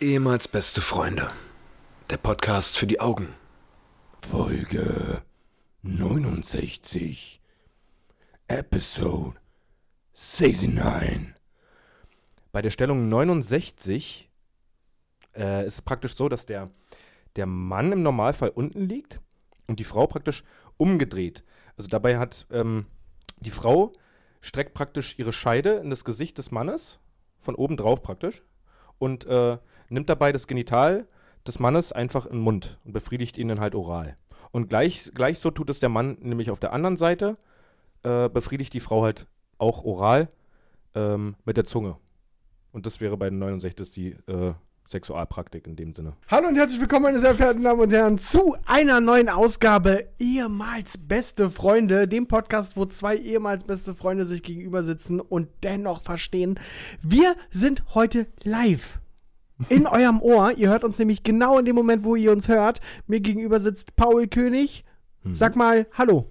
Ehemals beste Freunde. Der Podcast für die Augen. Folge 69. Episode 69. Bei der Stellung 69 äh, ist es praktisch so, dass der, der Mann im Normalfall unten liegt und die Frau praktisch umgedreht. Also dabei hat ähm, die Frau streckt praktisch ihre Scheide in das Gesicht des Mannes, von oben drauf praktisch, und äh, nimmt dabei das Genital des Mannes einfach in den Mund und befriedigt ihn dann halt oral. Und gleich, gleich so tut es der Mann nämlich auf der anderen Seite, äh, befriedigt die Frau halt auch oral ähm, mit der Zunge. Und das wäre bei den 69 die äh, Sexualpraktik in dem Sinne. Hallo und herzlich willkommen, meine sehr verehrten Damen und Herren, zu einer neuen Ausgabe ehemals beste Freunde, dem Podcast, wo zwei ehemals beste Freunde sich gegenüber sitzen und dennoch verstehen. Wir sind heute live. In eurem Ohr. Ihr hört uns nämlich genau in dem Moment, wo ihr uns hört. Mir gegenüber sitzt Paul König. Sag mal Hallo.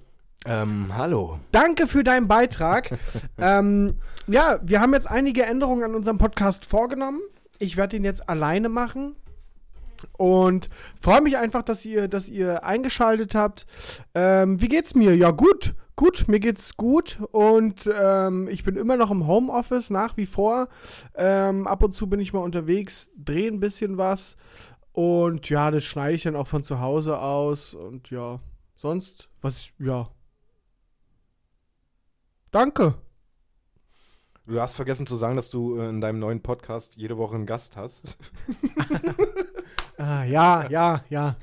Ähm, hallo. Danke für deinen Beitrag. ähm, ja, wir haben jetzt einige Änderungen an unserem Podcast vorgenommen. Ich werde ihn jetzt alleine machen. Und freue mich einfach, dass ihr, dass ihr eingeschaltet habt. Ähm, wie geht's mir? Ja, gut. Gut, mir geht's gut und ähm, ich bin immer noch im Homeoffice nach wie vor. Ähm, ab und zu bin ich mal unterwegs, drehe ein bisschen was und ja, das schneide ich dann auch von zu Hause aus und ja, sonst, was, ja. Danke. Du hast vergessen zu sagen, dass du äh, in deinem neuen Podcast jede Woche einen Gast hast. Ah, ja, ja, ja.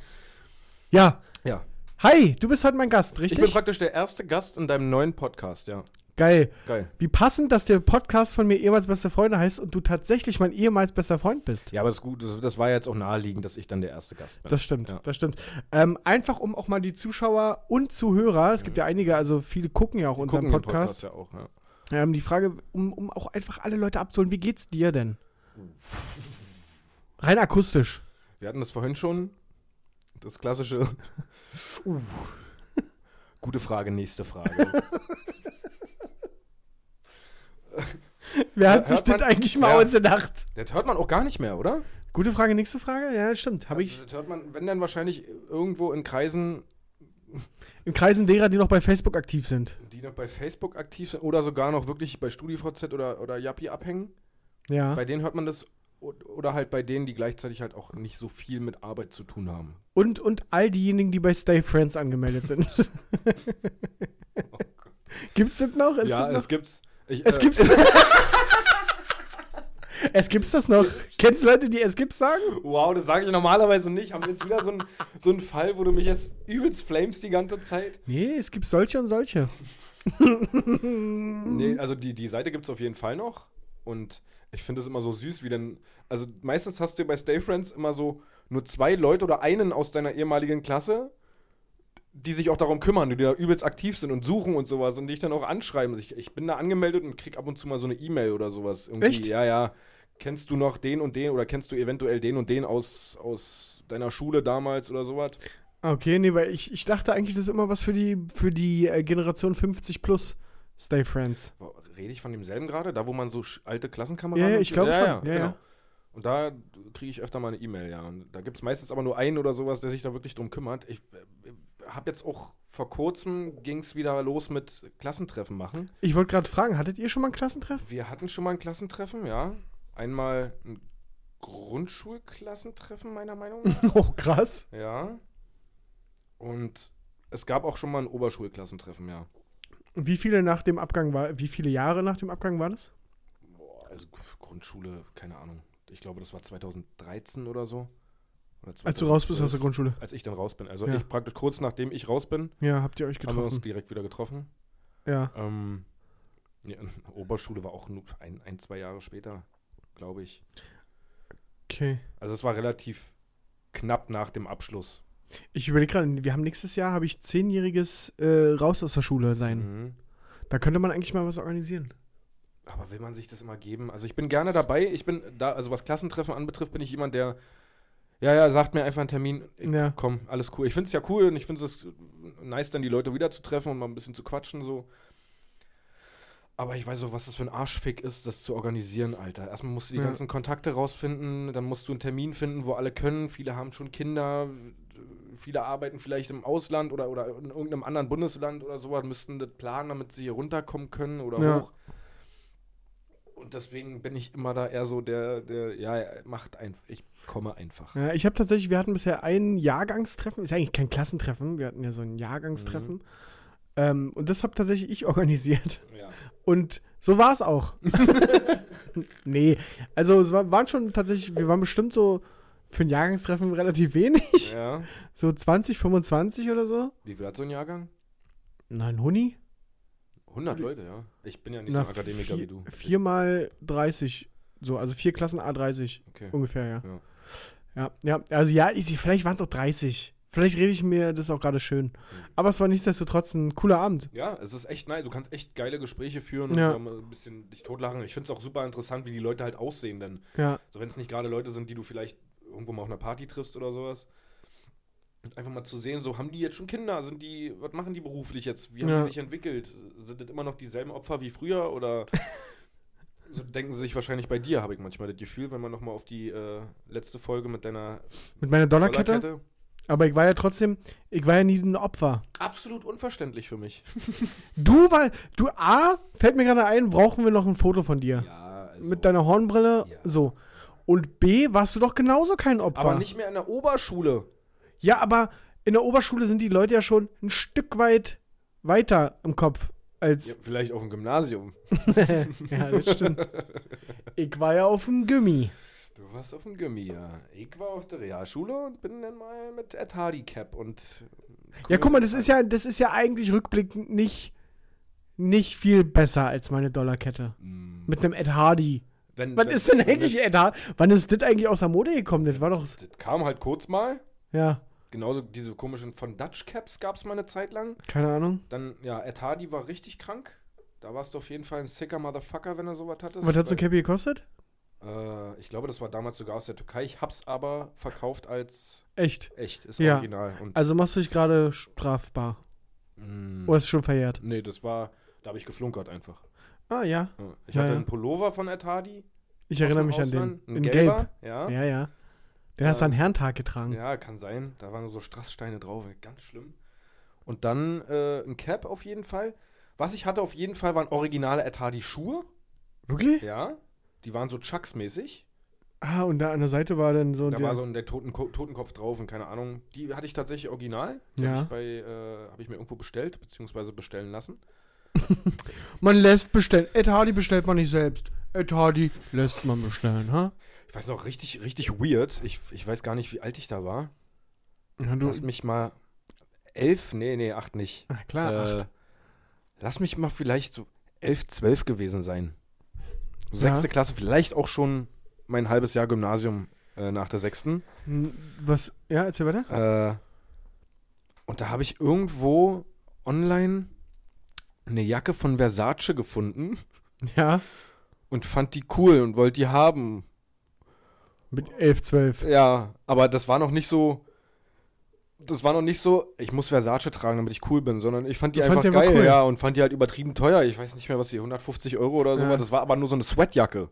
Ja. Ja. Hi, du bist heute mein Gast, richtig? Ich bin praktisch der erste Gast in deinem neuen Podcast, ja. Geil. Geil. Wie passend, dass der Podcast von mir ehemals beste Freunde heißt und du tatsächlich mein ehemals bester Freund bist. Ja, aber das ist gut. Das, das war jetzt auch naheliegend, dass ich dann der erste Gast bin. Das stimmt, Ja. das stimmt. Ähm, einfach um auch mal die Zuschauer und Zuhörer, es gibt ja einige, also viele gucken ja auch unseren Gucken den Podcast. ja auch, ja. Ähm, die Frage, um, um auch einfach alle Leute abzuholen, wie geht's dir denn? Rein akustisch. Wir hatten das vorhin schon. Das klassische. Uh. Gute Frage, nächste Frage. Wer hat sich das eigentlich mal Ja. ausgedacht? das hört man auch gar nicht mehr, oder? Gute Frage, nächste Frage? Ja, stimmt. Habe ich Das hört man, wenn dann wahrscheinlich irgendwo in Kreisen, in Kreisen derer, die noch bei Facebook aktiv sind. die noch bei Facebook aktiv sind oder sogar noch wirklich bei StudiVZ oder, oder Yappi abhängen. Ja. Bei denen hört man das. Oder halt bei denen, die gleichzeitig halt auch nicht so viel mit Arbeit zu tun haben. Und, und all diejenigen, die bei Stay Friends angemeldet sind. Gibt's das noch? Ist ja, das noch? es gibt's. Ich, Es äh, gibt's. es gibt's das noch. Kennst du Leute, die es gibt's sagen? Wow, das sage ich normalerweise nicht. Haben wir jetzt wieder so einen so einen Fall, wo du mich jetzt übelst flames die ganze Zeit? Nee, es gibt solche und solche. Nee, also die, die Seite gibt es auf jeden Fall noch. Und ich finde es immer so süß, wie denn. Also meistens hast du bei Stay Friends immer so nur zwei Leute oder einen aus deiner ehemaligen Klasse, die sich auch darum kümmern, die da übelst aktiv sind und suchen und sowas und dich dann auch anschreiben. Ich, ich bin da angemeldet und krieg ab und zu mal so eine E-Mail oder sowas. Irgendwie, Echt? Ja, ja. Kennst du noch den und den oder kennst du eventuell den und den aus, aus deiner Schule damals oder sowas? Okay, nee, weil ich, ich dachte eigentlich, das ist immer was für die, für die äh, Generation 50 plus Stay Friends. Rede ich von demselben gerade? Da, wo man so alte Klassenkameraden Ja, ja, ich glaube schon. Ja, Ja, ja. genau. Und da kriege ich öfter mal eine E-Mail, ja. Und da gibt es meistens aber nur einen oder sowas, der sich da wirklich drum kümmert. Ich äh, habe jetzt auch vor kurzem ging es wieder los mit Klassentreffen machen. Ich wollte gerade fragen, hattet ihr schon mal ein Klassentreffen? Wir hatten schon mal ein Klassentreffen, ja. Einmal ein Grundschulklassentreffen, meiner Meinung nach. Oh, krass. ja. Und es gab auch schon mal ein Oberschulklassentreffen, ja. Wie viele nach dem Abgang war, wie viele Jahre nach dem Abgang war das? Boah, also Grundschule, keine Ahnung. Ich glaube, das war 2013 oder so. Oder Als du raus bist 2012, aus der Grundschule. Als ich dann raus bin. Also Ja. ich praktisch kurz nachdem ich raus bin, Ja, habt ihr euch haben wir uns getroffen? direkt wieder getroffen. Ja. Ähm, ja, Oberschule war auch nur ein, ein, zwei Jahre später, glaube ich. Okay. Also es war relativ knapp nach dem Abschluss. Ich überlege gerade, wir haben nächstes Jahr, habe ich zehnjähriges äh, raus aus der Schule sein. Mhm. Da könnte man eigentlich mal was organisieren. Aber will man sich das immer geben? Also ich bin gerne dabei. Ich bin da, also was Klassentreffen anbetrifft, bin ich jemand, der, ja, ja, sagt mir einfach einen Termin. Ich, Ja. Komm, alles cool. Ich finde es ja cool und ich finde es nice, dann die Leute wieder zu treffen und mal ein bisschen zu quatschen so. Aber ich weiß auch, was das für ein Arschfick ist, das zu organisieren, Alter. Erstmal musst du die Ja. ganzen Kontakte rausfinden, dann musst du einen Termin finden, wo alle können. Viele haben schon Kinder, viele arbeiten vielleicht im Ausland oder, oder in irgendeinem anderen Bundesland oder sowas, müssten das planen, damit sie hier runterkommen können oder Ja. hoch. Und deswegen bin ich immer da eher so der, der ja, macht einfach, ich komme einfach. Ja, ich habe tatsächlich, wir hatten bisher ein Jahrgangstreffen, ist eigentlich kein Klassentreffen, wir hatten ja so ein Jahrgangstreffen. Ähm, und das habe tatsächlich ich organisiert. Ja. Und so war es auch. nee, also es war, waren schon tatsächlich, wir waren bestimmt so für ein Jahrgangstreffen relativ wenig. ja. So 20, 25 oder so. Wie viel hat so ein Jahrgang? Nein, Huni? 100 Leute, ja. Ich bin ja nicht Na, so ein Akademiker vier, wie du. Vier mal 30. So, also vier Klassen A30 Okay. ungefähr, ja. Ja. Ja, ja, also ja, ich, vielleicht waren es auch 30. Vielleicht rede ich mir das auch gerade schön. Aber es war nichtsdestotrotz ein cooler Abend. Ja, es ist echt nice. Du kannst echt geile Gespräche führen Ja. und mal ein bisschen dich totlachen. Ich finde es auch super interessant, wie die Leute halt aussehen, denn Ja, so wenn es nicht gerade Leute sind, die du vielleicht irgendwo mal auf einer Party triffst oder sowas. Und einfach mal zu sehen, so haben die jetzt schon Kinder, sind die, was machen die beruflich jetzt? Wie haben Ja. die sich entwickelt? Sind das immer noch dieselben Opfer wie früher oder so denken sie sich wahrscheinlich bei dir, habe ich manchmal das Gefühl, wenn man nochmal auf die äh, letzte Folge mit deiner mit meiner Dollarkette. Dollarkette. Aber ich war ja trotzdem, ich war ja nie ein Opfer. Absolut unverständlich für mich. Du, weil, du, A, fällt mir gerade ein, brauchen wir noch ein Foto von dir. Ja, also, Mit deiner Hornbrille, Ja. so. Und B, warst du doch genauso kein Opfer. aber nicht mehr in der Oberschule. Ja, aber in der Oberschule sind die Leute ja schon ein Stück weit weiter im Kopf als. Ja, vielleicht auf dem Gymnasium. ja, das stimmt. ich war ja auf dem Gummi. Du warst auf dem Gimmi, ja. Ich war auf der Realschule und bin dann mal mit Ed Hardy Cap und. Ja, guck mal, das ist ja, das ist ja eigentlich rückblickend nicht, nicht viel besser als meine Dollarkette. Mm, Mit einem Ed Hardy. Wenn, Was wenn- ist denn eigentlich Ed Hardy? Wann ist das eigentlich aus der Mode gekommen? Das war doch. das kam halt kurz mal. Ja, Genauso diese komischen von Dutch Caps gab es mal eine Zeit lang. keine Ahnung. Dann, ja, Ed Hardy war richtig krank. Da warst du auf jeden Fall ein sicker Motherfucker, wenn er sowas hattest. Was hat so ein Cappy gekostet? Äh, ich glaube, das war damals sogar aus der Türkei. Ich hab's aber verkauft als Echt. echt. Ist Ja. original. Und, Also machst du dich gerade strafbar. Mm, Oder ist es schon verjährt? nee, das war, da habe ich geflunkert einfach. Ah, ja. Ich Ja, hatte ja. einen Pullover von Hardy. Ich erinnere mich dem an den. Ausland, Ein In gelber, Gelb. Ja. Ja, ja. Den hast du an Herrentag getragen. ja, kann sein. Da waren so Strasssteine drauf. Ganz schlimm. Und dann äh, ein Cap auf jeden Fall. Was ich hatte auf jeden Fall waren originale Ed Hardy Schuhe. Wirklich? Ja. Die waren so Chucks-mäßig. Ah, und da an der Seite war dann so Da der. war so ein der Toten Totenkopf drauf und keine Ahnung. Die hatte ich tatsächlich original. Die Ja. habe ich, bei, äh, hab ich mir irgendwo bestellt, beziehungsweise bestellen lassen. Man lässt bestellen. Ed Hardy bestellt man nicht selbst. Ed Hardy lässt man bestellen, ha? Ich weiß noch, richtig, richtig weird. Ich, ich weiß gar nicht, wie alt ich da war. Ja, du, Lass mich mal. Elf? Nee, nee, acht nicht. ah, klar, Äh, acht. Lass mich mal vielleicht so elf, zwölf gewesen sein. So Ja. Sechste Klasse, vielleicht auch schon mein halbes Jahr Gymnasium äh, nach der sechsten. Was? Ja, erzähl weiter. Äh, und da habe ich irgendwo online eine Jacke von Versace gefunden Ja, und fand die cool und wollte die haben. mit 11, 12. Ja, aber das war noch nicht so. Das war noch nicht so, ich muss Versace tragen, damit ich cool bin, sondern ich fand die Du einfach geil, cool. ja, und fand die halt übertrieben teuer. Ich weiß nicht mehr, was die 150 Euro oder so Ja. war. Das war aber nur so eine Sweatjacke.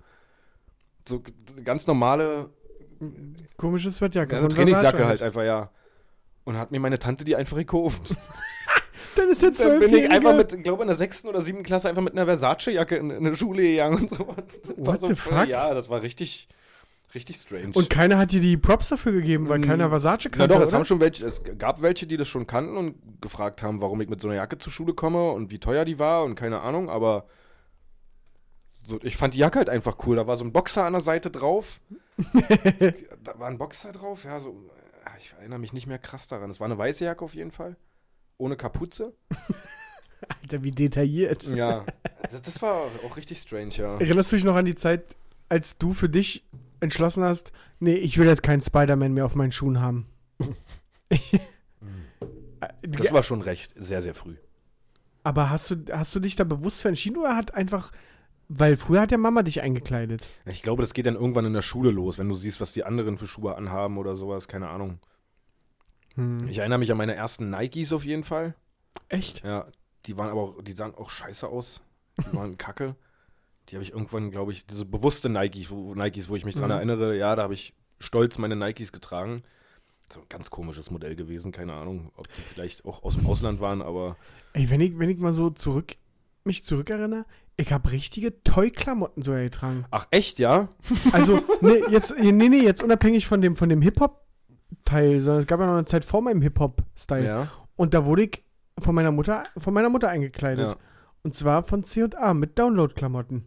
So ganz normale Komische Sweatjacke. ja, so von Trainingsjacke Versace halt einfach, ja. Und hat mir meine Tante die einfach gekauft. Dann ist der Dann bin ich einfach 12 mit, glaube in der sechsten oder siebten Klasse einfach mit einer Versace-Jacke in, in eine Schule gegangen und so. Das What so the voll- fuck? Ja, das war richtig, richtig strange. Und keiner hat dir die Props dafür gegeben, weil Mm, keiner Versace Na kannte, doch, es haben schon welche, es gab welche, die das schon kannten und gefragt haben, warum ich mit so einer Jacke zur Schule komme und wie teuer die war und keine Ahnung, aber so, ich fand die Jacke halt einfach cool. Da war so ein Boxer an der Seite drauf. da war ein Boxer drauf, ja, so. Ich erinnere mich nicht mehr krass daran. Es war eine weiße Jacke auf jeden Fall. Ohne Kapuze. Alter, wie detailliert. Ja. Das, das war auch richtig strange, ja. Erinnerst du dich noch an die Zeit, als du für dich entschlossen hast, nee, ich will jetzt keinen Spider-Man mehr auf meinen Schuhen haben? Das war schon recht, sehr, sehr früh. Aber hast du, hast du dich da bewusst für entschieden oder hat einfach, weil früher hat ja Mama dich eingekleidet. Ich glaube, das geht dann irgendwann in der Schule los, wenn du siehst, was die anderen für Schuhe anhaben oder sowas, keine Ahnung. Hm. Ich erinnere mich an meine ersten Nikes auf jeden Fall. Echt? Ja, die waren aber auch, die sahen auch scheiße aus. Die waren kacke. Die habe ich irgendwann, glaube ich, diese bewusste Nikes, wo, Nikes, wo ich mich dran Mhm. erinnere, ja, da habe ich stolz meine Nikes getragen. So ein ganz komisches Modell gewesen, keine Ahnung, ob die vielleicht auch aus dem Ausland waren, aber Ey, wenn ich, wenn ich mal so zurück, mich zurückerinnere, ich habe richtige Toy-Klamotten sogar getragen. ach echt, ja? Also, nee, jetzt, nee, nee, jetzt unabhängig von dem, von dem Hip-Hop-Teil, sondern es gab ja noch eine Zeit vor meinem Hip-Hop-Style. Ja. Und da wurde ich von meiner Mutter, von meiner Mutter eingekleidet. ja. Und zwar von C&A mit Download-Klamotten.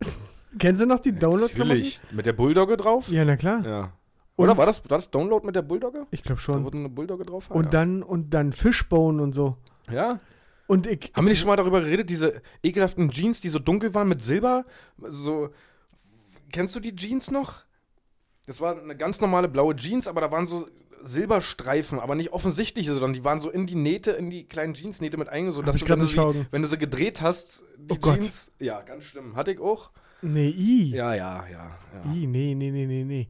Kennen Sie noch die Download-Klamotten? Natürlich. Mit der Bulldogge drauf? Ja, na klar. Ja. Und- Oder war das, war das Download mit der Bulldogge? Ich glaube Da schon. wurde eine Bulldogge drauf? Ah, Und ja. dann, und dann Fishbone und so. Ja. Und ich. Haben wir nicht schon mal darüber geredet, diese ekelhaften Jeans, die so dunkel waren mit Silber? So. Kennst du die Jeans noch? Das war eine ganz normale blaue Jeans, aber da waren so Silberstreifen, aber nicht offensichtliche, sondern die waren so in die Nähte, in die kleinen Jeansnähte mit eingesogen, Hab dass du, wenn du, sie, wenn du sie gedreht hast, die Oh Gott. Jeans. Ja, ganz schlimm. Hatte ich auch. Nee, i. Ja, ja, ja. ja. I, nee, nee, nee, nee, nee.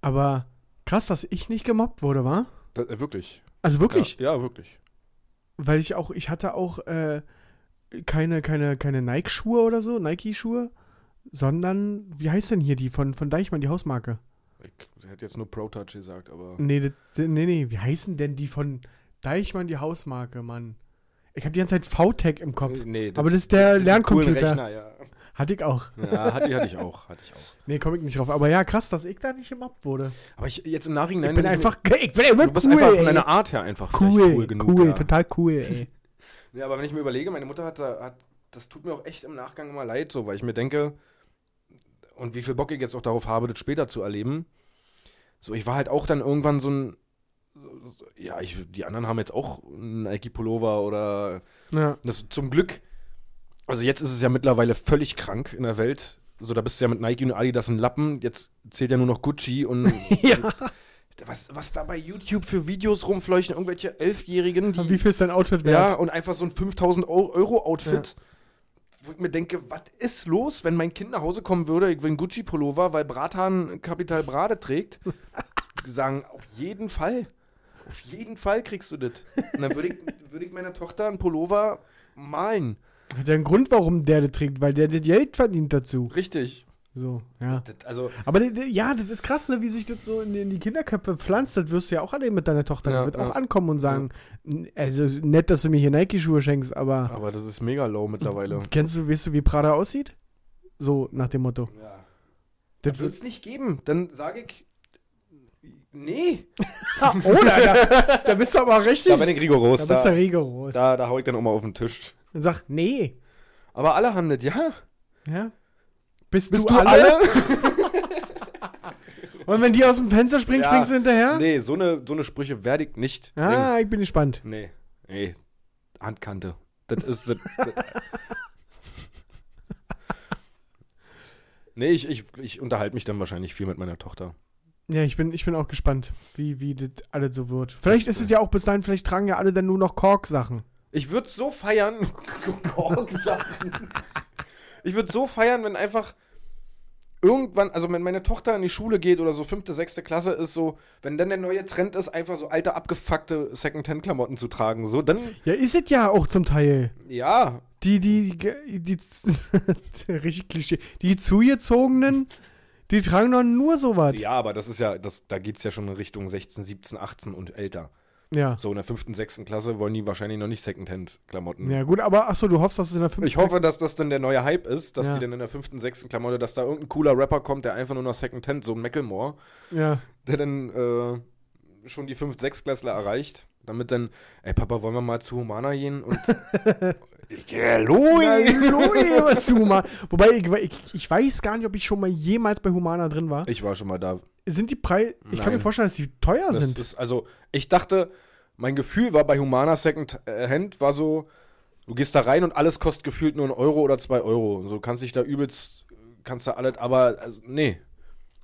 Aber krass, dass ich nicht gemobbt wurde, wa? Da, äh, wirklich. Also wirklich. Ja, ja, wirklich. Weil ich auch, ich hatte auch äh, keine, keine, keine Nike-Schuhe oder so, Nike-Schuhe, sondern, wie heißt denn hier die von, von Deichmann, die Hausmarke? Ich hätte jetzt nur Pro Touch gesagt, aber. Nee, das, nee, nee, wie heißen denn die von Deichmann, die Hausmarke, Mann? Ich habe die ganze Zeit VTech im Kopf. Äh, Nee, Aber das ist der coolen Lerncomputer. Rechner, ja. Hatte ich auch. Ja, hatte, hatte ich auch, hatte ich auch. Nee, komme ich nicht drauf. Aber ja, krass, dass ich da nicht gemobbt wurde. Aber ich jetzt im Nachhinein. ich bin einfach, ich bin immer Du bist cool, einfach von deiner Art her einfach cool, cool genug. cool, ja. total cool, ey. Ja, aber wenn ich mir überlege, meine Mutter hat, da- hat, das tut mir auch echt im Nachgang immer leid, so, weil ich mir denke, und wie viel Bock ich jetzt auch darauf habe, das später zu erleben. So, ich war halt auch dann irgendwann so ein, ja, ich, die anderen haben jetzt auch einen Nike-Pullover oder, ja. das zum Glück, also jetzt ist es ja mittlerweile völlig krank in der Welt. So, da bist du ja mit Nike und Adidas ein Lappen, jetzt zählt ja nur noch Gucci und ja. was, was da bei YouTube für Videos rumfleuchen, irgendwelche Elfjährigen, die Wie viel ist dein Outfit ja, wert? und einfach so ein 5000 Eu- Euro-Outfit, wo ich mir denke, was ist los, wenn mein Kind nach Hause kommen würde, ich will einen Gucci-Pullover, weil Bratan Kapital Brade trägt, sagen, auf jeden Fall, auf jeden Fall kriegst du das. Und dann würde ich, würde ich meiner Tochter einen Pullover malen. Hat ja einen Grund, warum der das trägt, weil der das Geld verdient dazu. Richtig. So, ja. Das, also, Aber ja, das ist krass, ne, wie sich das so in, die- in die Kinderköpfe pflanzt. Das wirst du ja auch erleben mit deiner Tochter. Ja, die wird auch ja. ankommen und sagen, "N- also nett, dass du mir hier Nike-Schuhe schenkst, aber aber das ist mega low mittlerweile. kennst du, weißt du, wie Prada aussieht? So nach dem Motto. Ja. Das Das wird es nicht geben. Dann sage ich, nee. oh, da, da, da bist du aber richtig. Da bin ich rigoros. da bist du Da, rigoros. da, da hau ich dann auch mal auf den Tisch. Und sag, nee. Aber alle haben das, ja. Ja. Bist, Bist du, alle? Und wenn die aus dem Fenster springen, Ja. springst du hinterher? Nee, so eine, so eine Sprüche werde ich nicht. Ah, ich bin gespannt. bringen. Nee, nee. Handkante. Das ist. Das, das. nee, ich, ich, ich unterhalte mich dann wahrscheinlich viel mit meiner Tochter. Ja, ich bin, ich bin auch gespannt, wie, wie das alles so wird. Vielleicht ist es ja auch bis dahin, vielleicht tragen ja alle dann nur noch Kork-Sachen. Ich würde so feiern. Korksachen. Ich würde so feiern, wenn einfach irgendwann, also wenn meine Tochter in die Schule geht oder so fünfte, sechste Klasse ist, so, wenn dann der neue Trend ist, einfach so alte, abgefuckte Second-Hand-Klamotten zu tragen, so, dann, Ja, ist es ja auch zum Teil. ja, Die, die, die, die richtig Klischee. Die zugezogenen, die tragen doch nur sowas. Ja, aber das ist ja, das, da geht es ja schon in Richtung 16, 17, 18 und älter. Ja. So in der fünften, sechsten Klasse wollen die wahrscheinlich noch nicht Secondhand-Klamotten. Ja, gut, aber ach so, du hoffst, dass es in der fünften. Ich hoffe, dass das dann der neue Hype ist, dass Ja. die dann in der fünften, sechsten Klamotte, dass da irgendein cooler Rapper kommt, der einfach nur noch Secondhand, so ein Macklemore, Ja. der dann äh, schon die 5-, 6 Klässler erreicht, damit dann, ey Papa, wollen wir mal zu Humana gehen? Und ich gehe Louis! Hallo, was du mal. Wobei, ich, ich, ich weiß gar nicht, ob ich schon mal jemals bei Humana drin war. Ich war schon mal da. Sind die Preise. Ich kann mir vorstellen, dass die teuer Das sind. ist, also, ich dachte, mein Gefühl war bei Humana Second Hand war so, du gehst da rein und alles kostet gefühlt nur einen Euro oder zwei Euro. So kannst dich da übelst, kannst da alles, aber also, nee.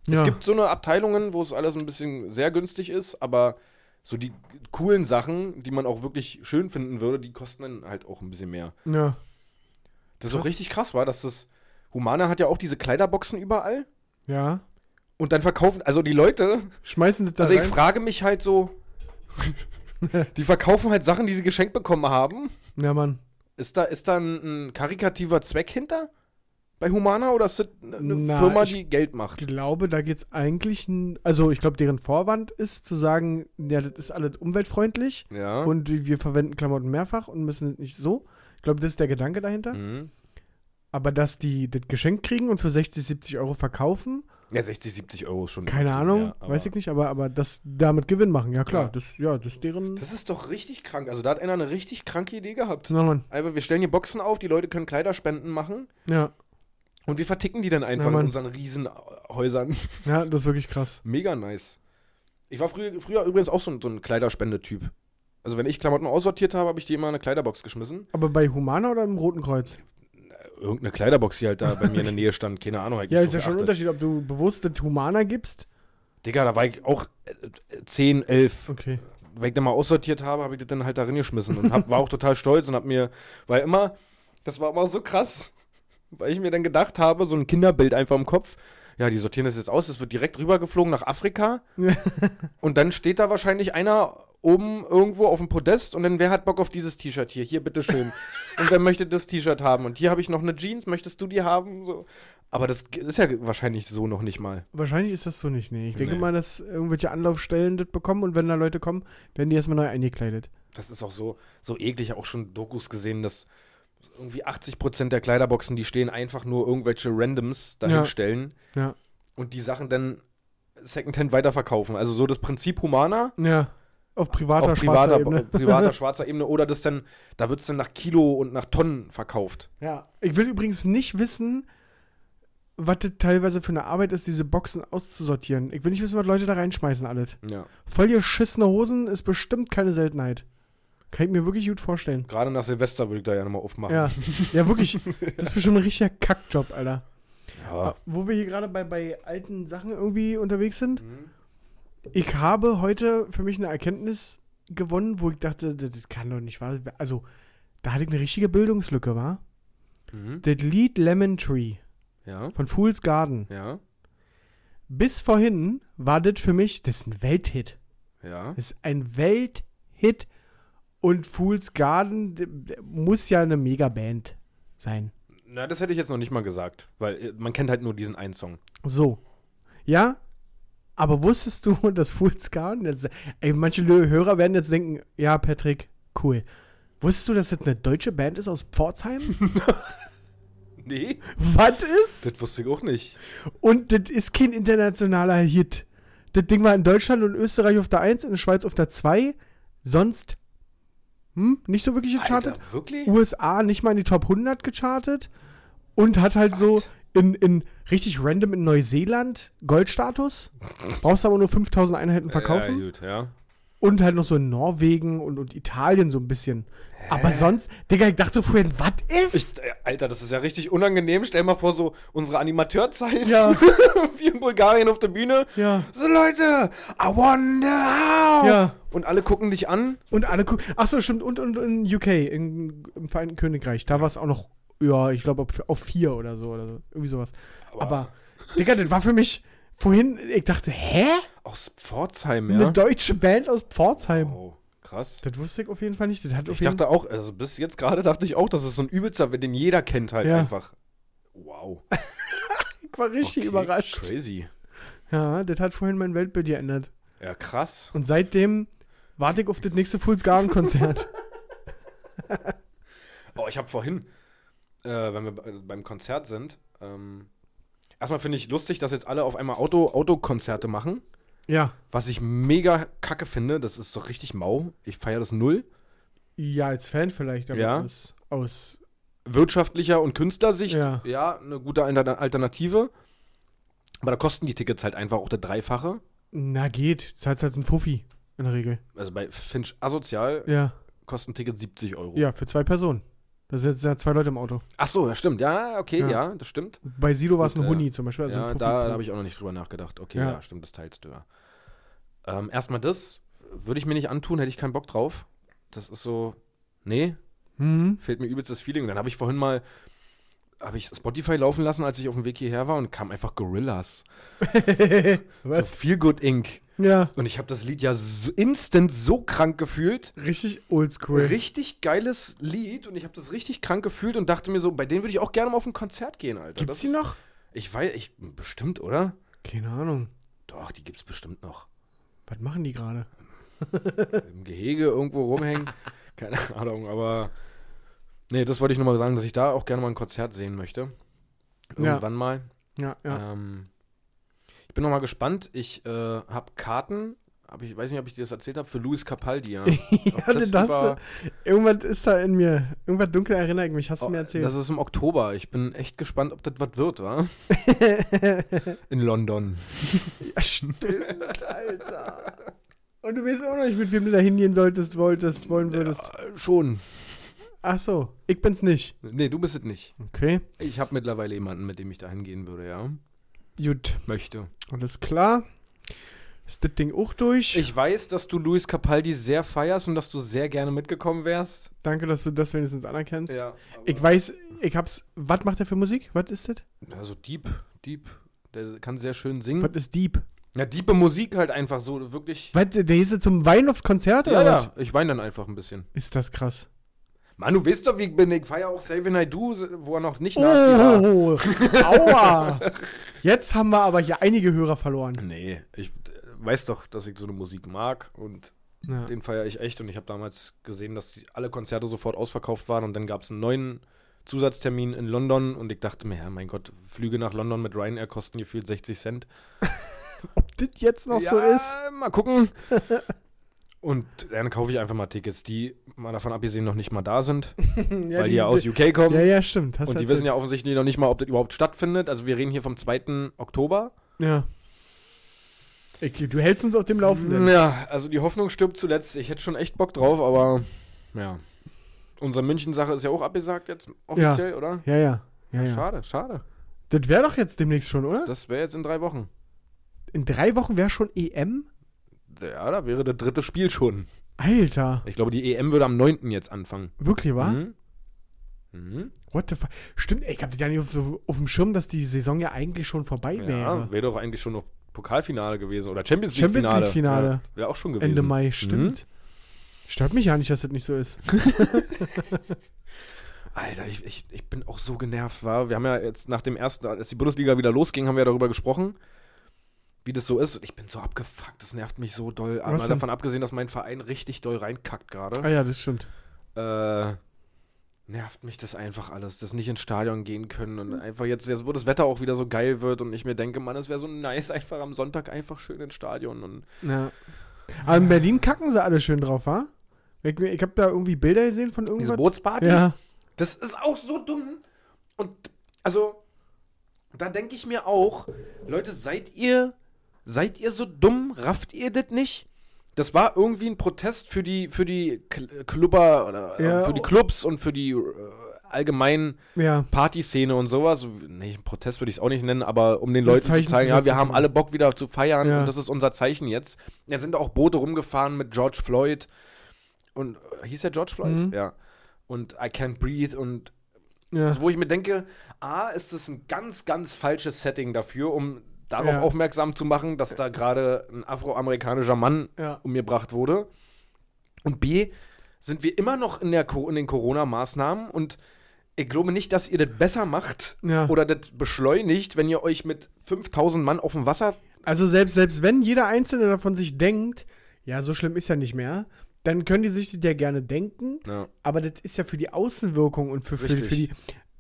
ja. Es gibt so eine Abteilungen, wo es alles ein bisschen sehr günstig ist, aber so die coolen Sachen, die man auch wirklich schön finden würde, die kosten dann halt auch ein bisschen mehr. ja. Das ist Krass. auch richtig krass, war, dass das Humana hat ja auch diese Kleiderboxen überall Ja. und dann verkaufen, also die Leute, Schmeißen das da also ich rein. frage mich halt so, die verkaufen halt Sachen, die sie geschenkt bekommen haben Ja, Mann. Ist da, ist da ein, ein karikativer Zweck hinter? Bei Humana oder ist das eine Na, Firma, die Geld macht? Ich glaube, da geht es eigentlich, also ich glaube, deren Vorwand ist zu sagen, ja, das ist alles umweltfreundlich Ja. und wir verwenden Klamotten mehrfach und müssen nicht so. Ich glaube, das ist der Gedanke dahinter. Mhm. Aber dass die das Geschenk kriegen und für 60, 70 Euro verkaufen, Ja, 60, 70 Euro ist schon. keine übertrieben, Ahnung, ja, weiß ich nicht, aber, aber das damit Gewinn machen, ja klar, Ja. das, ja, das ist deren. Das ist doch richtig krank. Also da hat einer eine richtig kranke Idee gehabt. Na, Mann. Einfach, wir stellen hier Boxen auf, die Leute können Kleiderspenden machen Ja, und wir verticken die dann einfach Ja, in unseren Riesenhäusern. ja, das ist wirklich krass. Mega nice. Ich war früher, früher übrigens auch so ein, so ein Kleiderspendetyp. Also wenn ich Klamotten aussortiert habe, habe ich die immer in eine Kleiderbox geschmissen. Aber bei Humana oder im Roten Kreuz? Irgendeine Kleiderbox, die halt da bei mir in der Nähe stand. Keine Ahnung. Ja, ist ja schon ein. Unterschied, ob du bewusst das Humana gibst. Digga, da war ich auch äh, 10, 11. Okay. Weil ich dann mal aussortiert habe, habe ich das dann halt darin geschmissen und hab, war auch total stolz und hab mir, weil immer, das war immer so krass, weil ich mir dann gedacht habe, so ein Kinderbild einfach im Kopf, ja, die sortieren das jetzt aus, das wird direkt rübergeflogen nach Afrika und dann steht da wahrscheinlich einer oben irgendwo auf dem Podest und dann, wer hat Bock auf dieses T-Shirt hier? Hier, bitteschön. und wer möchte das T-Shirt haben? Und hier habe ich noch eine Jeans, möchtest du die haben? So. Aber das ist ja wahrscheinlich so noch nicht mal. Wahrscheinlich ist das so nicht, nee. Ich denke Nee. mal, dass irgendwelche Anlaufstellen das bekommen und wenn da Leute kommen, werden die erstmal neu eingekleidet. Das ist auch so, so eklig, auch schon Dokus gesehen, dass irgendwie 80% der Kleiderboxen, die stehen einfach nur irgendwelche Randoms dahinstellen Ja. und die Sachen dann Secondhand weiterverkaufen. Also so das Prinzip Humana Ja. Auf privater, auf schwarzer privater, Ebene. privater schwarzer Ebene oder das dann, da wird es dann nach Kilo und nach Tonnen verkauft. Ja. Ich will übrigens nicht wissen, was das teilweise für eine Arbeit ist, diese Boxen auszusortieren. Ich will nicht wissen, was Leute da reinschmeißen alles. Ja. Voll geschissene Hosen ist bestimmt keine Seltenheit. Kann ich mir wirklich gut vorstellen. Gerade nach Silvester würde ich da ja nochmal aufmachen. Ja. Ja, wirklich. Das ist bestimmt ein richtiger Kackjob, Alter. Ja. Wo wir hier gerade bei, bei alten Sachen irgendwie unterwegs sind. Mhm. Ich habe heute für mich eine Erkenntnis gewonnen, wo ich dachte, das, das kann doch nicht wahr sein. Also, da hatte ich eine richtige Bildungslücke, war. Mhm. Das Lied Lemon Tree Ja. von Fool's Garden. Ja. Bis vorhin war das für mich, das ist ein Welthit. Ja. Das ist ein Welthit. Und Fool's Garden muss ja eine Megaband sein. Na, das hätte ich jetzt noch nicht mal gesagt, weil äh, man kennt halt nur diesen einen Song. So. Ja, aber wusstest du, dass Fool's Garden jetzt, ey, manche Hörer werden jetzt denken, ja, Patrick, cool. Wusstest du, dass das eine deutsche Band ist aus Pforzheim? Nee, Was ist? das wusste ich auch nicht. Und das ist kein internationaler Hit. Das Ding war in Deutschland und Österreich auf der 1, in der Schweiz auf der 2. Sonst, hm, nicht so wirklich gechartet. Alter, wirklich? USA nicht mal in die Top 100 gechartet. Und hat halt so in, in richtig random in Neuseeland Goldstatus. Brauchst aber nur 5000 Einheiten verkaufen. Ja, gut, ja. Und halt noch so in Norwegen und, und Italien so ein bisschen. Aber sonst, Digga, ich dachte vorhin, was ist? Ich, äh, Alter, das ist ja richtig unangenehm. Stell mal vor, so unsere Animateurzeit. Ja. Wie in Bulgarien auf der Bühne. ja. So, Leute, I wonder how. Ja. Und alle gucken dich an. Und alle gucken. Achso, stimmt. Und, und in UK, in, im Vereinigten Königreich. Da war es auch noch, ja, ich glaube, auf, auf vier oder so. Oder so. Irgendwie sowas. Aber, Digga, das war für mich vorhin, ich dachte, hä? Aus Pforzheim, Eine ja. deutsche Band aus Pforzheim. Oh, krass. Das wusste ich auf jeden Fall nicht. Das hat Ich dachte auch, also bis jetzt gerade dachte ich auch, das ist so ein übelster, den jeder kennt halt Ja. einfach. Wow. ich war richtig Okay, überrascht. Crazy. Ja, das hat vorhin mein Weltbild geändert. Ja, krass. Und seitdem warte ich auf das nächste Fool's Garden Konzert. Oh, ich habe vorhin, äh, wenn wir be- beim Konzert sind, ähm, erstmal finde ich lustig, dass jetzt alle auf einmal Auto, Autokonzerte machen. Ja. Was ich mega kacke finde, das ist doch richtig mau. Ich feiere das null. Ja, als Fan vielleicht, aber Ja. aus, aus. Wirtschaftlicher und Künstlersicht, Ja. ja, eine gute Alter- Alternative. Aber da kosten die Tickets halt einfach auch der Dreifache. Na, geht. Zahlst halt ein Fuffi in der Regel. Also bei Finch Asozial Ja. kosten Tickets 70 Euro. Ja, für zwei Personen. Da sind ja zwei Leute im Auto. Ach so, das stimmt. Ja, okay, Ja. ja, das stimmt. Bei Sido war es ein ja. Huni zum Beispiel. Also ja, da pro- habe ich auch noch nicht drüber nachgedacht. Okay, Ja. ja, stimmt, das teilst du ja. Ähm, erstmal das würde ich mir nicht antun, hätte ich keinen Bock drauf. Das ist so, nee, Mhm. fehlt mir übelst das Feeling. Und dann habe ich vorhin mal, habe ich Spotify laufen lassen, als ich auf dem Weg hierher war und kam einfach Gorillas. so Feel Good Inc. Ja, Und ich habe das Lied ja so instant so krank gefühlt. richtig oldschool. Richtig geiles Lied und ich habe das richtig krank gefühlt und dachte mir so, bei denen würde ich auch gerne mal auf ein Konzert gehen, Alter. Gibt's Das die ist- noch? Ich weiß, ich bestimmt, oder? Keine Ahnung. Doch, die gibt's bestimmt noch. Was machen die gerade? Im Gehege irgendwo rumhängen. Keine Ahnung, aber nee, das wollte ich nur mal sagen, dass ich da auch gerne mal ein Konzert sehen möchte. Ja. Irgendwann mal. Ja, ja. Ähm, ich bin noch mal gespannt. Ich äh, habe Karten, aber ich weiß nicht, ob ich dir das erzählt habe, für Luis Capaldi. Ja, ja, Ob das, über- irgendwas ist da in mir. Irgendwas dunkel erinnere ich mich. Hast du mir erzählt? Oh, Das ist im Oktober. Ich bin echt gespannt, ob das was wird, wa? In London. ja, stimmt, Alter. Und du weißt auch noch nicht, mit wem du da hingehen solltest, wolltest, wollen würdest. Ja, schon. Ach so, ich bin's nicht. Nee, du bist es nicht. Okay, Ich habe mittlerweile jemanden, mit dem ich da hingehen würde, ja. gut. Möchte. Alles klar. Ist das Ding auch durch? Ich weiß, dass du Luis Capaldi sehr feierst und dass du sehr gerne mitgekommen wärst. Danke, dass du das wenigstens anerkennst. Ja. Ich weiß, ich hab's. Was macht er für Musik? Was ist das? Also Deep, Deep. Der kann sehr schön singen. Was ist Deep? Ja, diepe Musik halt einfach so, wirklich. Was, der ist jetzt zum Wein aufs Konzert Ja, oder ja, was? ich weine dann einfach ein bisschen. Ist das krass. Mann, du weißt doch, wie ich bin. Ich feiere auch Save I Do, wo er noch nicht Nazi war. Oh, aua. Jetzt haben wir aber hier einige Hörer verloren. Nee, ich weiß doch, dass ich so eine Musik mag und Ja. den feiere ich echt. Und ich habe damals gesehen, dass die, alle Konzerte sofort ausverkauft waren und dann gab es einen neuen Zusatztermin in London und ich dachte mir, ja, mein Gott, Flüge nach London mit Ryanair kosten gefühlt 60 Cent. Ob das jetzt noch so Ja, ist? Mal gucken. Und dann kaufe ich einfach mal Tickets, die mal davon abgesehen noch nicht mal da sind, weil die, ja aus UK kommen. Ja, ja, stimmt. Und die erzählt. wissen ja offensichtlich noch nicht mal, ob das überhaupt stattfindet. Also wir reden hier vom 2. Oktober. Ja. Okay, du hältst uns auf dem Laufenden. Ja, also die Hoffnung stirbt zuletzt. Ich hätte schon echt Bock drauf, aber ja. Unsere München-Sache ist ja auch abgesagt jetzt offiziell, oder? Ja, ja. ja, ja. Schade, schade. Das wäre doch jetzt demnächst schon, oder? Das wäre jetzt in drei Wochen. In drei Wochen wäre schon EM? Ja, da wäre das dritte Spiel schon. Alter. Ich glaube, die EM würde am 9. jetzt anfangen. Wirklich, wahr? Mhm. Mhm. What the fuck? Stimmt, ey, ich hab das ja nicht auf, so, auf dem Schirm, dass die Saison ja eigentlich schon vorbei Ja, wäre. wäre doch eigentlich schon noch Pokalfinale gewesen oder Champions League Champions Finale. League-Finale. Ja, wäre auch schon gewesen. Ende Mai, stimmt. Stört mich ja nicht, dass das nicht so ist. Alter, ich, ich, ich bin auch so genervt, war. Wir haben ja jetzt nach dem ersten, als die Bundesliga wieder losging, haben wir ja darüber gesprochen, wie das so ist. Ich bin so abgefuckt, das nervt mich so doll. Aber denn? davon abgesehen, dass mein Verein richtig doll reinkackt gerade, Ah ja, das stimmt. äh, nervt mich das einfach alles, dass nicht ins Stadion gehen können und einfach jetzt, jetzt, wo das Wetter auch wieder so geil wird und ich mir denke, Mann, es wäre so nice, einfach am Sonntag einfach schön ins Stadion und Ja. Aber in Berlin kacken sie alle schön drauf, wa? Ich, ich habe da irgendwie Bilder gesehen von diese irgendwas. Bootsparty. Ja. Das ist auch so dumm. Und also, da denke ich mir auch, Leute, seid ihr, seid ihr so dumm? Rafft ihr das nicht? Das war irgendwie ein Protest für die, für die Clubber oder äh, Ja. für die Clubs und für die äh, allgemeinen Ja. Partyszene und sowas. Nee, Protest würde ich es auch nicht nennen, aber um den Leuten zu zeigen, ja, wir haben alle Bock wieder zu feiern Ja. und das ist unser Zeichen jetzt. Jetzt sind auch Boote rumgefahren mit George Floyd und äh, hieß der George Floyd? Mhm. Ja. Und I Can't Breathe und ja. also, wo ich mir denke, A, ist das ein ganz, ganz falsches Setting dafür, um darauf Ja. aufmerksam zu machen, dass da gerade ein afroamerikanischer Mann Ja. umgebracht wurde. Und B, sind wir immer noch in, der, in den Corona-Maßnahmen und ich glaube nicht, dass ihr das besser macht Ja. oder das beschleunigt, wenn ihr euch mit 5000 Mann auf dem Wasser. Also selbst, selbst wenn jeder Einzelne davon sich denkt, ja, so schlimm ist ja nicht mehr, dann können die sich das ja gerne denken, Ja, aber das ist ja für die Außenwirkung und für, für, für die.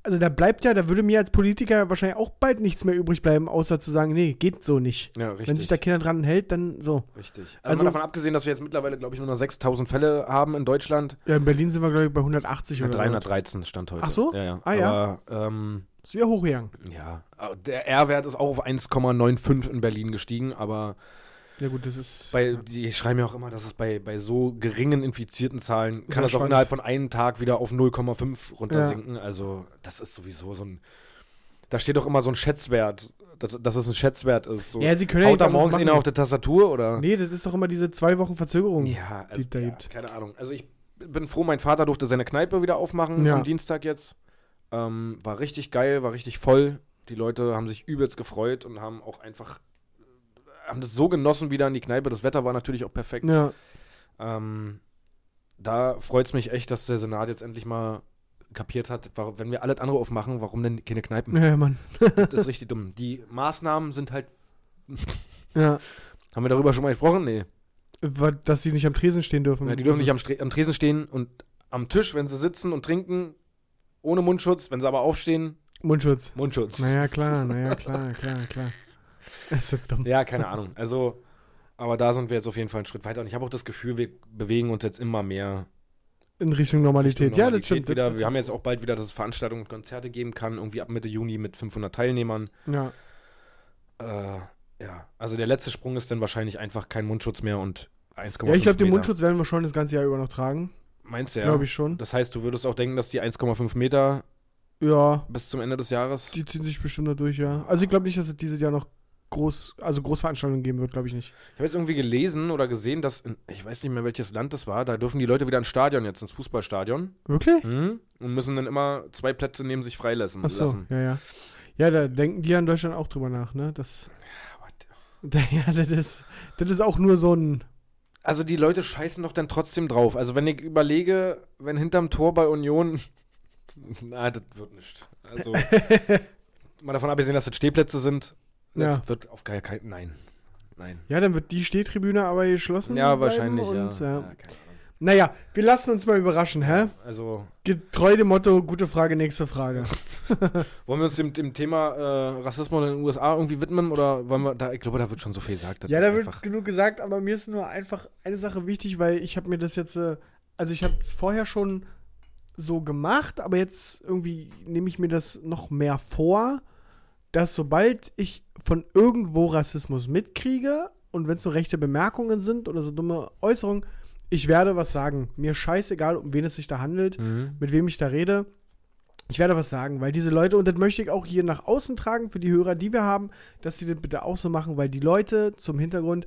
Also da bleibt ja, da würde mir als Politiker wahrscheinlich auch bald nichts mehr übrig bleiben, außer zu sagen, nee, geht so nicht. ja richtig. Wenn sich da keiner dran hält, dann so. richtig. Also, Also- davon abgesehen, dass wir jetzt mittlerweile, glaube ich, nur noch 6000 Fälle haben in Deutschland. Ja, in Berlin sind wir, glaube ich, bei 180 Ja, oder 313 stand heute. Ach so? Ja, ja. Ah, ja. Aber, ähm, so. Ist wieder hochgegangen. Ja, der R-Wert ist auch auf 1,95 in Berlin gestiegen, aber Ja gut, das ist. bei, die schreiben ja auch immer, dass es bei, bei so geringen infizierten Zahlen ja kann das auch innerhalb von einem Tag wieder auf 0,5 runtersinken. Also das ist sowieso so ein, da steht doch immer so ein Schätzwert, dass, dass es ein Schätzwert ist. So. Ja, sie können ja Haut nichts da anderes morgens einer auf der Tastatur oder? nee, das ist doch immer diese zwei Wochen Verzögerung. Ja, also, die da ja, gibt. keine Ahnung. Also ich bin froh, mein Vater durfte seine Kneipe wieder aufmachen Ja. am Dienstag jetzt. Ähm, war richtig geil, war richtig voll. Die Leute haben sich übelst gefreut und haben auch einfach haben das so genossen wieder in die Kneipe. Das Wetter war natürlich auch perfekt. Ja. Ähm, da freut es mich echt, dass der Senat jetzt endlich mal kapiert hat, warum, wenn wir alles andere aufmachen, warum denn keine Kneipen? Ja, Mann. Das ist richtig dumm. Die Maßnahmen sind halt. Ja. Haben wir darüber schon mal gesprochen? Nee. Dass sie nicht am Tresen stehen dürfen. Ja, die dürfen nicht am, am Tresen stehen und am Tisch, wenn sie sitzen und trinken, ohne Mundschutz. Wenn sie aber aufstehen, Mundschutz. Mundschutz. Naja, klar, naja, klar, klar, klar. Das ist so dumm. Ja, keine Ahnung. Also, aber da sind wir jetzt auf jeden Fall einen Schritt weiter. Und ich habe auch das Gefühl, wir bewegen uns jetzt immer mehr In Richtung Normalität. Richtung ja, das Normalität stimmt. Wieder. Wir haben jetzt auch bald wieder, dass es Veranstaltungen und Konzerte geben kann, irgendwie ab Mitte Juni mit 500 Teilnehmern. Ja. Äh, ja, also der letzte Sprung ist dann wahrscheinlich einfach kein Mundschutz mehr und 1,5 ja, ich glaube, den. Mundschutz werden wir schon das ganze Jahr über noch tragen. Meinst du ja? Glaube ich schon. Das heißt, du würdest auch denken, dass die 1,5 Meter Ja, bis zum Ende des Jahres. die ziehen sich bestimmt da durch, ja. Also ich glaube nicht, dass es dieses Jahr noch groß, also Großveranstaltungen geben wird, glaube ich nicht. Ich habe jetzt irgendwie gelesen oder gesehen, dass, in, ich weiß nicht mehr welches Land das war, da dürfen die Leute wieder ins Stadion jetzt, ins Fußballstadion. Wirklich? Mhm. Und müssen dann immer zwei Plätze neben sich freilassen. Ach so, lassen. ja, ja. Ja, da denken die ja in Deutschland auch drüber nach, ne? Das, ja, das ist, das ist auch nur so ein, Also die Leute scheißen doch dann trotzdem drauf. Also wenn ich überlege, wenn hinterm Tor bei Union, na, das wird nicht. Also mal davon abgesehen, dass das Stehplätze sind, Ja. das wird auf gar keinen, nein, nein. ja, dann wird die Stehtribüne aber geschlossen. Ja, wahrscheinlich, und, ja. ja. ja. Naja, wir lassen uns mal überraschen, hä? Also Getreu dem Motto, gute Frage, nächste Frage. wollen wir uns dem, dem Thema äh, Rassismus in den USA irgendwie widmen oder wollen wir da, ich glaube, da wird schon so viel gesagt. Ja, da wird genug gesagt, aber mir ist nur einfach eine Sache wichtig, weil ich habe mir das jetzt, äh, also ich habe es vorher schon so gemacht, aber jetzt irgendwie nehme ich mir das noch mehr vor, dass sobald ich von irgendwo Rassismus mitkriege und wenn es nur rechte Bemerkungen sind oder so dumme Äußerungen, ich werde was sagen. Mir scheißegal, um wen es sich da handelt, Mhm. mit wem ich da rede. Ich werde was sagen, weil diese Leute, und das möchte ich auch hier nach außen tragen für die Hörer, die wir haben, dass sie das bitte auch so machen, weil die Leute zum Hintergrund,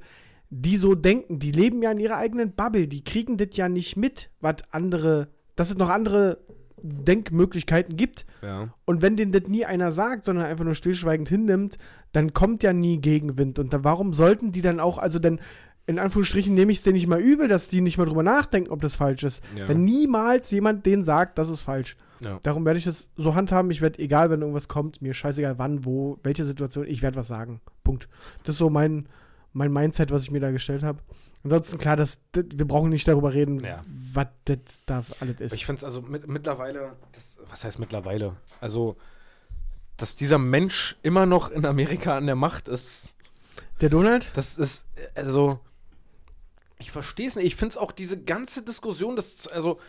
die so denken, die leben ja in ihrer eigenen Bubble, die kriegen das ja nicht mit, was andere, dass es noch andere Denkmöglichkeiten gibt. Ja. Und wenn denen das nie einer sagt, sondern einfach nur stillschweigend hinnimmt, dann kommt ja nie Gegenwind. Und dann, warum sollten die dann auch, also denn in Anführungsstrichen nehme ich es denen nicht mal übel, dass die nicht mal drüber nachdenken, ob das falsch ist. Ja. Wenn niemals jemand denen sagt, das ist falsch. Ja. Darum werde ich das so handhaben. Ich werde, egal wenn irgendwas kommt, mir scheißegal wann, wo, welche Situation, ich werde was sagen. Punkt. Das ist so mein, mein Mindset, was ich mir da gestellt habe. Ansonsten klar, das, das, wir brauchen nicht darüber reden, Ja. was das da alles ist. Ich finde es also mit, mittlerweile, das, was heißt mittlerweile? Also, dass dieser Mensch immer noch in Amerika an der Macht ist, Der Donald? das ist, also, ich verstehe es nicht. Ich finde es auch diese ganze Diskussion, das, also,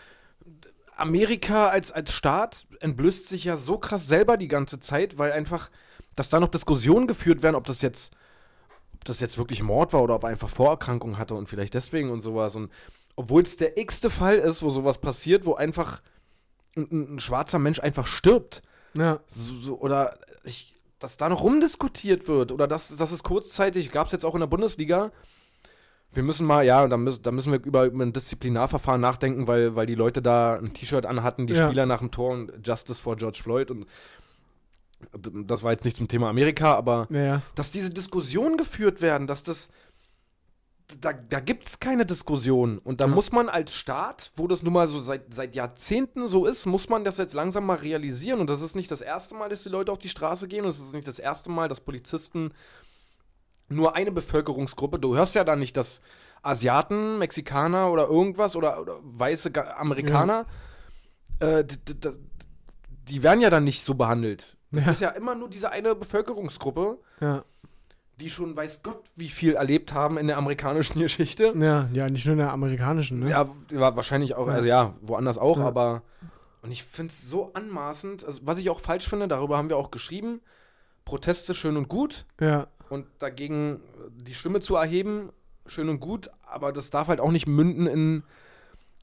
Amerika als, als Staat entblößt sich ja so krass selber die ganze Zeit, weil einfach, dass da noch Diskussionen geführt werden, ob das jetzt, das jetzt wirklich Mord war oder ob er einfach Vorerkrankungen hatte und vielleicht deswegen und sowas. Und obwohl es der x-te Fall ist, wo sowas passiert, wo einfach ein, ein, schwarzer Mensch einfach stirbt. Ja. So, so, oder ich, dass da noch rumdiskutiert wird oder dass, dass es kurzzeitig, gab es jetzt auch in der Bundesliga. Wir müssen mal, ja, da müssen, da müssen wir über, über ein Disziplinarverfahren nachdenken, weil, weil die Leute da ein T-Shirt anhatten, die Ja. Spieler nach dem Tor und Justice for George Floyd und das war jetzt nicht zum Thema Amerika, aber Naja. dass diese Diskussionen geführt werden, dass das. Da, da gibt es keine Diskussion. Und da Ja. muss man als Staat, wo das nun mal so seit, seit Jahrzehnten so ist, muss man das jetzt langsam mal realisieren. Und das ist nicht das erste Mal, dass die Leute auf die Straße gehen. Und es ist nicht das erste Mal, dass Polizisten nur eine Bevölkerungsgruppe, du hörst ja da nicht, dass Asiaten, Mexikaner oder irgendwas oder, oder weiße Amerikaner, äh, d- d- die werden ja dann nicht so behandelt. Es Ja. ist ja immer nur diese eine Bevölkerungsgruppe, Ja. die schon weiß Gott wie viel erlebt haben in der amerikanischen Geschichte. Ja, ja, nicht nur in der amerikanischen, ne? Ja, war wahrscheinlich auch, Ja. also ja, woanders auch, aber und ich finde es so anmaßend, also was ich auch falsch finde, darüber haben wir auch geschrieben, Proteste schön und gut Ja. und dagegen die Stimme zu erheben, schön und gut, aber das darf halt auch nicht münden in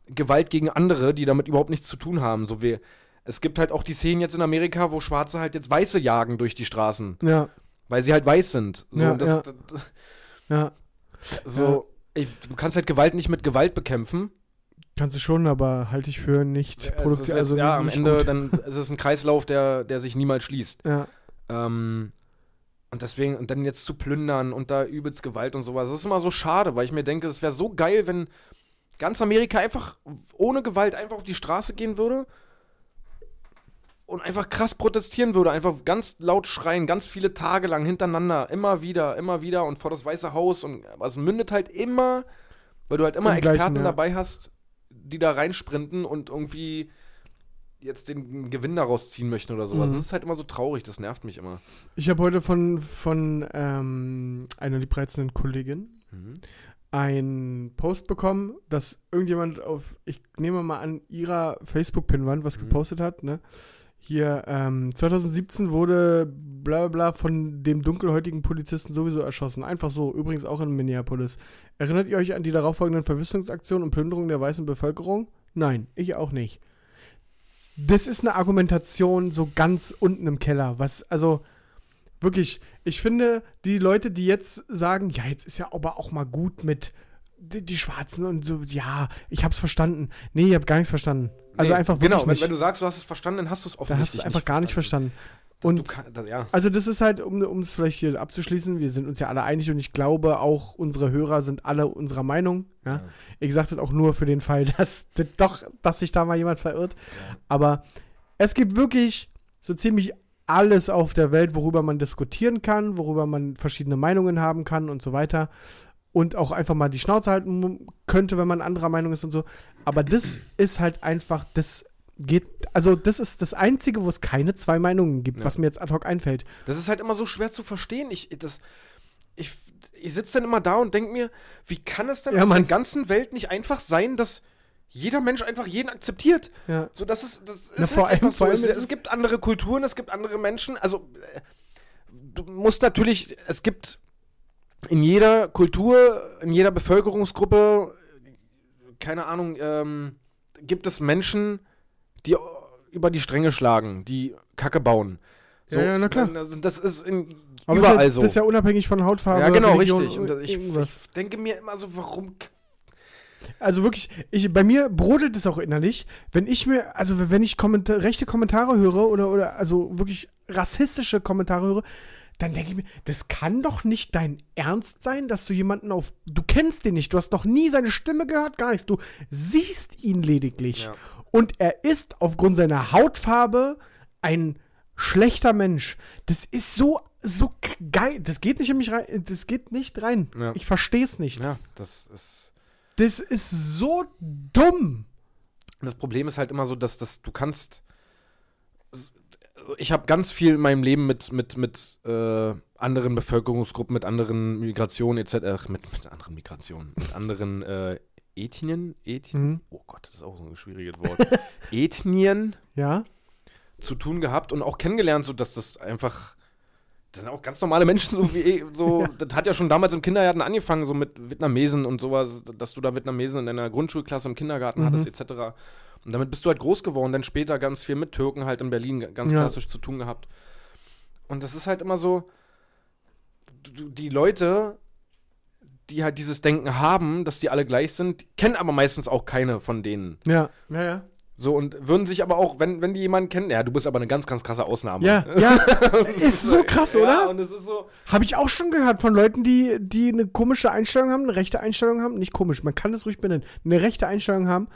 Gewalt gegen andere, die damit überhaupt nichts zu tun haben. So wie es gibt halt auch die Szenen jetzt in Amerika, wo Schwarze halt jetzt Weiße jagen durch die Straßen, Ja. weil sie halt weiß sind. So, Ja, das, ja. das, Ja. so ich, du kannst halt Gewalt nicht mit Gewalt bekämpfen. Kannst du schon, aber halte ich für nicht produktiv. jetzt, Also ja, nicht, am Ende gut. dann es ist ein Kreislauf, der, der sich niemals schließt. Ja. Ähm, Und deswegen, und dann jetzt zu plündern und da übelst Gewalt und sowas, das ist immer so schade, weil ich mir denke, es wäre so geil, wenn ganz Amerika einfach ohne Gewalt einfach auf die Straße gehen würde und einfach krass protestieren würde, einfach ganz laut schreien, ganz viele Tage lang hintereinander, immer wieder, immer wieder und vor das Weiße Haus und es mündet halt immer, weil du halt immer Im gleichen, Experten ja. dabei hast, die da reinsprinten und irgendwie jetzt den Gewinn daraus ziehen möchten oder sowas. Mhm. Das ist halt immer so traurig, das nervt mich immer. Ich habe heute von, von ähm, einer liebreizenden Kollegin einen Post bekommen, dass irgendjemand auf, ich nehme mal an, ihrer Facebook-Pinwand was Mhm. gepostet hat, ne? Hier, ähm, 2017 wurde bla bla von dem dunkelhäutigen Polizisten sowieso erschossen. Einfach so, übrigens auch in Minneapolis. Erinnert ihr euch an die darauffolgenden Verwüstungsaktionen und Plünderungen der weißen Bevölkerung? Nein, ich auch nicht. Das ist eine Argumentation so ganz unten im Keller. Was, also, wirklich, ich finde, die Leute, die jetzt sagen, ja, jetzt ist ja aber auch mal gut mit die, die Schwarzen und so, ja, ich hab's verstanden. Nee, ich hab gar nichts verstanden. Also Nee, einfach wirklich Genau, wenn, wenn du sagst, du hast es verstanden, dann hast du es offensichtlich hast du einfach gar nicht verstanden. Und kann, das, ja. also das ist halt, um, es vielleicht hier abzuschließen, wir sind uns ja alle einig und ich glaube auch unsere Hörer sind alle unserer Meinung. Ja? Ja. Ich sage das auch nur für den Fall, dass das doch, dass sich da mal jemand verirrt. Aber es gibt wirklich so ziemlich alles auf der Welt, worüber man diskutieren kann, worüber man verschiedene Meinungen haben kann und so weiter. Und auch einfach mal die Schnauze halten könnte, wenn man anderer Meinung ist und so. Aber das ist halt einfach, das geht, also das ist das Einzige, wo es keine zwei Meinungen gibt, Ja. was mir jetzt ad hoc einfällt. Das ist halt immer so schwer zu verstehen. Ich, das, ich, ich sitze dann immer da und denke mir, wie kann es denn Ja, auf der ganzen Welt nicht einfach sein, dass jeder Mensch einfach jeden akzeptiert? Ja. So, das ist, das ist Na, halt vor allem- so. es es- gibt andere Kulturen, es gibt andere Menschen. Also, äh, du musst natürlich, es gibt in jeder Kultur, in jeder Bevölkerungsgruppe, keine Ahnung, ähm, gibt es Menschen, die über die Stränge schlagen, die Kacke bauen. Ja, ja, na klar. Also das ist in Aber überall das ist, ja, so. das ist ja unabhängig von Hautfarbe. ja, genau, Religion, richtig. Und ich, irgendwas. ich denke mir immer so, warum. Also wirklich, ich, bei mir brodelt es auch innerlich, wenn ich mir, also wenn ich Kommentar rechte Kommentare höre oder, oder also wirklich rassistische Kommentare höre, dann denke ich mir, das kann doch nicht dein Ernst sein, dass du jemanden auf, du kennst den nicht, du hast noch nie seine Stimme gehört, gar nichts, du siehst ihn lediglich. Ja. Und er ist aufgrund seiner Hautfarbe ein schlechter Mensch. Das ist so, so geil, das geht nicht in mich rein, das geht nicht rein. Ja. Ich verstehe es nicht. Ja, das ist. Das ist so dumm. Das Problem ist halt immer so, dass, dass du kannst. Ich habe ganz viel in meinem Leben mit, mit, mit äh, anderen Bevölkerungsgruppen, mit anderen Migrationen etc. Ach, mit, mit anderen Migrationen, mit anderen äh, Ethnien, Ethnien, Mhm. oh Gott, das ist auch so ein schwieriges Wort, Ethnien Ja. zu tun gehabt und auch kennengelernt, so dass das einfach, das sind auch ganz normale Menschen, so wie, so, das hat ja schon damals im Kindergarten angefangen, so mit Vietnamesen und sowas, dass du da Vietnamesen in deiner Grundschulklasse im Kindergarten Mhm. hattest, etc. Und damit bist du halt groß geworden, dann später ganz viel mit Türken halt in Berlin ganz Ja. klassisch zu tun gehabt. Und das ist halt immer so, die Leute, die halt dieses Denken haben, dass die alle gleich sind, kennen aber meistens auch keine von denen. Ja. Ja, ja. So, und würden sich aber auch, wenn, wenn die jemanden kennen, ja, du bist aber eine ganz, ganz krasse Ausnahme. Ja, ja. ist so krass, Ja, oder? und es ist so, Habe ich auch schon gehört von Leuten, die, die eine komische Einstellung haben, eine rechte Einstellung haben. Nicht komisch, man kann es ruhig benennen. Eine rechte Einstellung haben,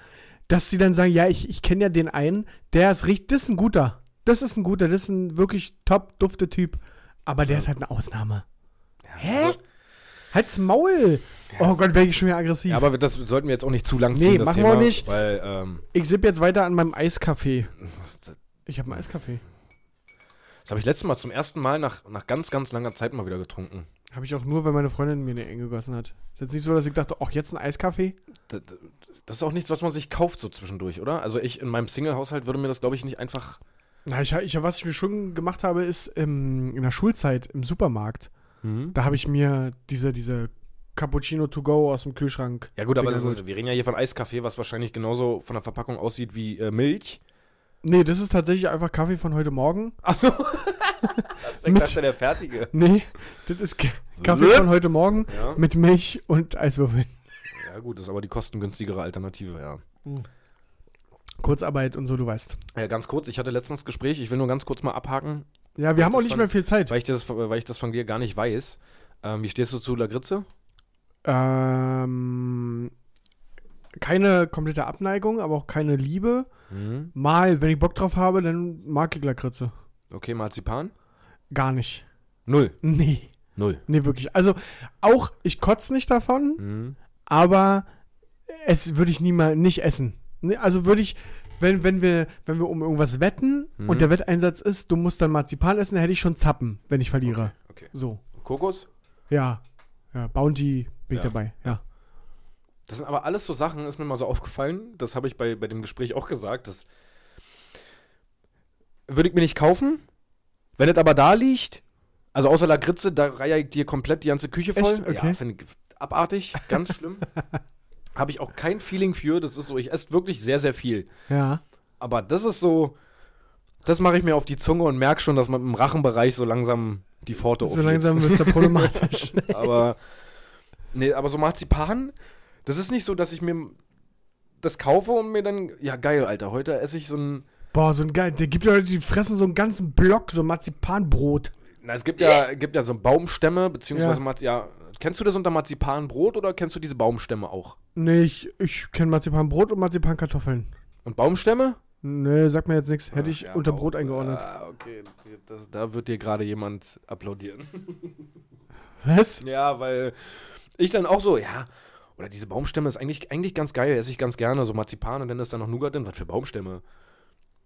dass sie dann sagen, ja, ich, ich kenne ja den einen, der ist richtig, das ist ein guter. Das ist ein guter, das ist ein wirklich top, dufte Typ. Aber der ist halt eine Ausnahme. Hä? also- Halt's Maul! Oh Gott, wäre ich schon wieder aggressiv. ja, aber das sollten wir jetzt auch nicht zu lang Nee, ziehen, das machen wir Thema. auch nicht. Weil, ähm, ich sipp jetzt weiter an meinem Eiskaffee. Ich habe einen Eiskaffee. das habe ich letztes Mal zum ersten Mal nach, nach ganz, ganz langer Zeit mal wieder getrunken. Habe ich auch nur, weil meine Freundin mir eine enge gegossen hat. Ist jetzt nicht so, dass ich dachte, ach, jetzt ein Eiskaffee? Das, ist auch nichts, was man sich kauft so zwischendurch, oder? Also ich in meinem Single-Haushalt würde mir das, glaube ich, nicht einfach. Na, ich, ich, was ich mir schon gemacht habe, ist ähm, in der Schulzeit im Supermarkt. Da habe ich mir diese, diese Cappuccino to go aus dem Kühlschrank. Ja gut, aber ist, wir reden ja hier von Eiskaffee, was wahrscheinlich genauso von der Verpackung aussieht wie äh, Milch. Nee, das ist tatsächlich einfach Kaffee von heute Morgen. Achso. das ist der fertige. Nee, das ist Kaffee von heute Morgen Ja. mit Milch und Eiswürfeln. Ja gut, das ist aber die kostengünstigere Alternative, ja. Kurzarbeit und so, du weißt. Äh, ganz kurz, ich hatte letztens Gespräch, ich will nur ganz kurz mal abhaken. Ja, wir haben auch nicht von- mehr viel Zeit. Weil ich das, weil ich das von dir gar nicht weiß. Ähm, wie stehst du zu Lagritze? Ähm, keine komplette Abneigung, aber auch keine Liebe. Mhm. Mal, wenn ich Bock drauf habe, dann mag ich Lakritze. Okay, Marzipan? Gar nicht. Null. Nee. Null. Nee, wirklich. Also, auch, ich kotze nicht davon, Mhm. Aber es würde ich nie mal nicht essen. Nee, also würde ich, wenn, wenn wir, wenn wir um irgendwas wetten Mhm. und der Wetteinsatz ist, du musst dann Marzipan essen, dann hätte ich schon Zappen, wenn ich verliere. Okay. So. Kokos? Ja. Ja, Bounty bin ich Ja. dabei. Ja. Das sind aber alles so Sachen, ist mir mal so aufgefallen. Das habe ich bei, bei dem Gespräch auch gesagt. Das würde ich mir nicht kaufen. Wenn es aber da liegt, also außer Lagritze, da reihe ich dir komplett die ganze Küche voll. Echt? Okay. Ja, finde ich abartig, ganz schlimm. habe ich auch kein Feeling für. Das ist so, ich esse wirklich sehr, sehr viel. Ja. Aber das ist so, das mache ich mir auf die Zunge und merke schon, dass man im Rachenbereich so langsam die Pforte So aufgeht. langsam wird es ja problematisch. aber nee, aber so Marzipan, das ist nicht so, dass ich mir das kaufe und mir dann, ja geil, Alter, heute esse ich so ein, Boah, so ein geil. Der gibt ja Leute, die fressen so einen ganzen Block, so Marzipanbrot. na, es gibt ja, gibt ja so Baumstämme, beziehungsweise, Ja. Marzi kennst du das unter Marzipanbrot oder kennst du diese Baumstämme auch? Nee, ich, ich kenne Marzipanbrot und Marzipankartoffeln. Und Baumstämme? Nee, sag mir jetzt nichts. Hätte Ach, ich ja, unter Brot eingeordnet. Ah, okay, das, da wird dir gerade jemand applaudieren. Was? Ja, weil ich dann auch so, ja, oder diese Baumstämme ist eigentlich, eigentlich ganz geil, esse ich ganz gerne, so Marzipan und dann ist da noch Nougat drin. Was für Baumstämme?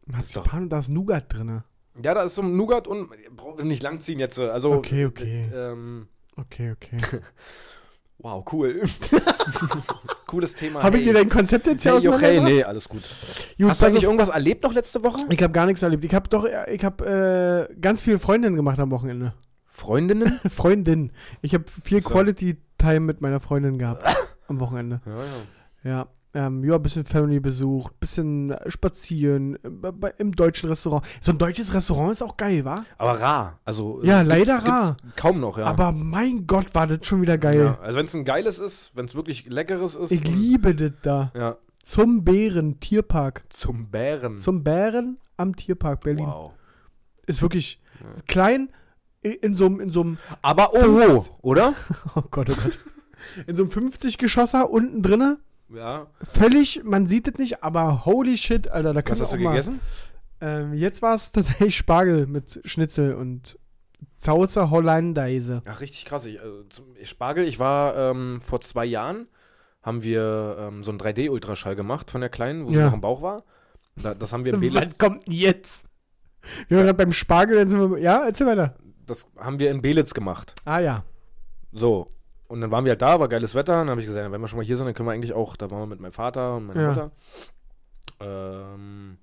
Marzipan, da ist Nougat drin. Ja, da ist so ein Nougat und brauchen wir nicht langziehen jetzt. Also, Okay, okay. Ähm, Okay, okay. wow, cool. Cooles Thema. Habe ich dir dein Konzept jetzt hier hey, okay, nee, alles gut. Gut, Hast du eigentlich irgendwas erlebt noch letzte Woche? ich habe gar nichts erlebt. Ich habe doch, ich habe äh, ganz viele Freundinnen gemacht am Wochenende. Freundinnen? Freundin. Ich habe viel So. Quality Time mit meiner Freundin gehabt am Wochenende. ja, ja. Ja. Ähm, ja, bisschen Family besucht, bisschen äh, spazieren, äh, im deutschen Restaurant. So ein deutsches Restaurant ist auch geil, wa? Aber rar. Also, Ja, äh, leider gibt's- rar. gibt's Kaum noch, ja. Aber mein Gott, war das schon wieder geil. Ja, also, wenn es ein geiles ist, wenn es wirklich leckeres ist. Ich liebe das da. Ja. Zum Bären, Tierpark. Zum Bären. Zum Bären am Tierpark Berlin. wow. Ist wirklich klein, i- in so einem, in so einem, Aber oh, 50. oder? oh Gott, oh Gott. In so einem 50-Geschosser unten drinne. Ja. Völlig, man sieht es nicht, aber holy shit, Alter, da Was kannst hast du mal, gegessen? Ähm, jetzt war es tatsächlich Spargel mit Schnitzel und Zauzer Hollandaise. Ach, richtig krass. Ich, also, Spargel, ich war ähm, vor zwei Jahren, haben wir ähm, so einen 3D-Ultraschall gemacht von der Kleinen, wo sie Ja. noch im Bauch war. Da, das haben wir in Was Belitz, kommt denn jetzt? Wir waren gerade beim Spargel, dann sind wir, ja, erzähl weiter. das haben wir in Belitz gemacht. Ah ja, So. Und dann waren wir halt da, war geiles Wetter. Und dann habe ich gesagt, wenn wir schon mal hier sind, dann können wir eigentlich auch, da waren wir mit meinem Vater und meiner Ja. Mutter. Ähm,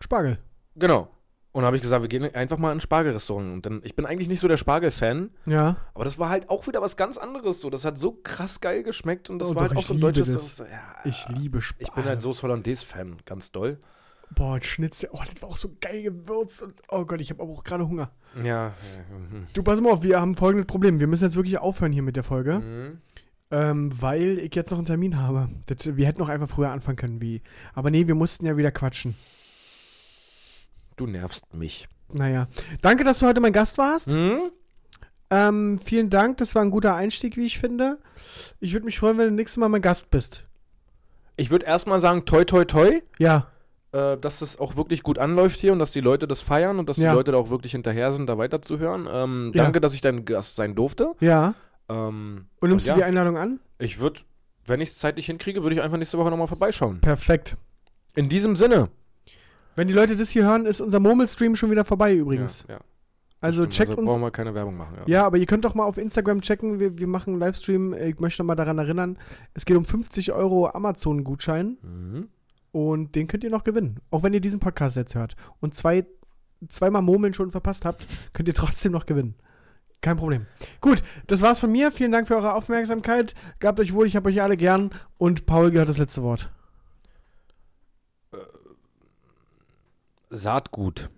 Spargel. genau. Und dann habe ich gesagt, wir gehen einfach mal in ein Spargelrestaurant. Und dann, ich bin eigentlich nicht so der Spargel-Fan, Ja. aber das war halt auch wieder was ganz anderes. So, das hat so krass geil geschmeckt und das Oh, war doch, halt auch so ein deutsches. So, ja, Ich liebe Spargel. Ich bin halt Soße Hollandaise-Fan, ganz doll. Boah, ein Schnitzel. Oh, das war auch so geil gewürzt. Und, oh Gott, ich habe aber auch gerade Hunger. Ja. Du, pass mal auf, wir haben folgendes Problem. Wir müssen jetzt wirklich aufhören hier mit der Folge, Mhm. ähm, weil ich jetzt noch einen Termin habe. Das, wir hätten noch einfach früher anfangen können, wie. Aber nee, wir mussten ja wieder quatschen. Du nervst mich. Naja. Danke, dass du heute mein Gast warst. Mhm. Ähm, vielen Dank, das war ein guter Einstieg, wie ich finde. Ich würde mich freuen, wenn du nächstes Mal mein Gast bist. Ich würde erstmal sagen, toi, toi, toi, Ja, äh, dass es auch wirklich gut anläuft hier und dass die Leute das feiern und dass Ja. die Leute da auch wirklich hinterher sind, da weiterzuhören. Ähm, Ja. danke, dass ich dein Gast sein durfte. ja. Ähm, Und nimmst ja, du die Einladung an? ich würde, wenn ich es zeitlich hinkriege, würde ich einfach nächste Woche nochmal vorbeischauen. Perfekt. In diesem Sinne. Wenn die Leute das hier hören, ist unser Murmelstream schon wieder vorbei übrigens. Ja, ja, also stimmt. checkt also uns. brauchen wir keine Werbung machen. Ja. Ja, aber ihr könnt doch mal auf Instagram checken. Wir, wir machen einen Livestream. Ich möchte noch mal daran erinnern, es geht um 50 Euro Amazon-Gutschein Mhm. Und den könnt ihr noch gewinnen. Auch wenn ihr diesen Podcast jetzt hört und zwei, zweimal Murmeln schon verpasst habt, könnt ihr trotzdem noch gewinnen. Kein Problem. Gut, das war's von mir. Vielen Dank für eure Aufmerksamkeit. Gabt euch wohl, ich hab euch alle gern. Und Paul gehört das letzte Wort. Saatgut.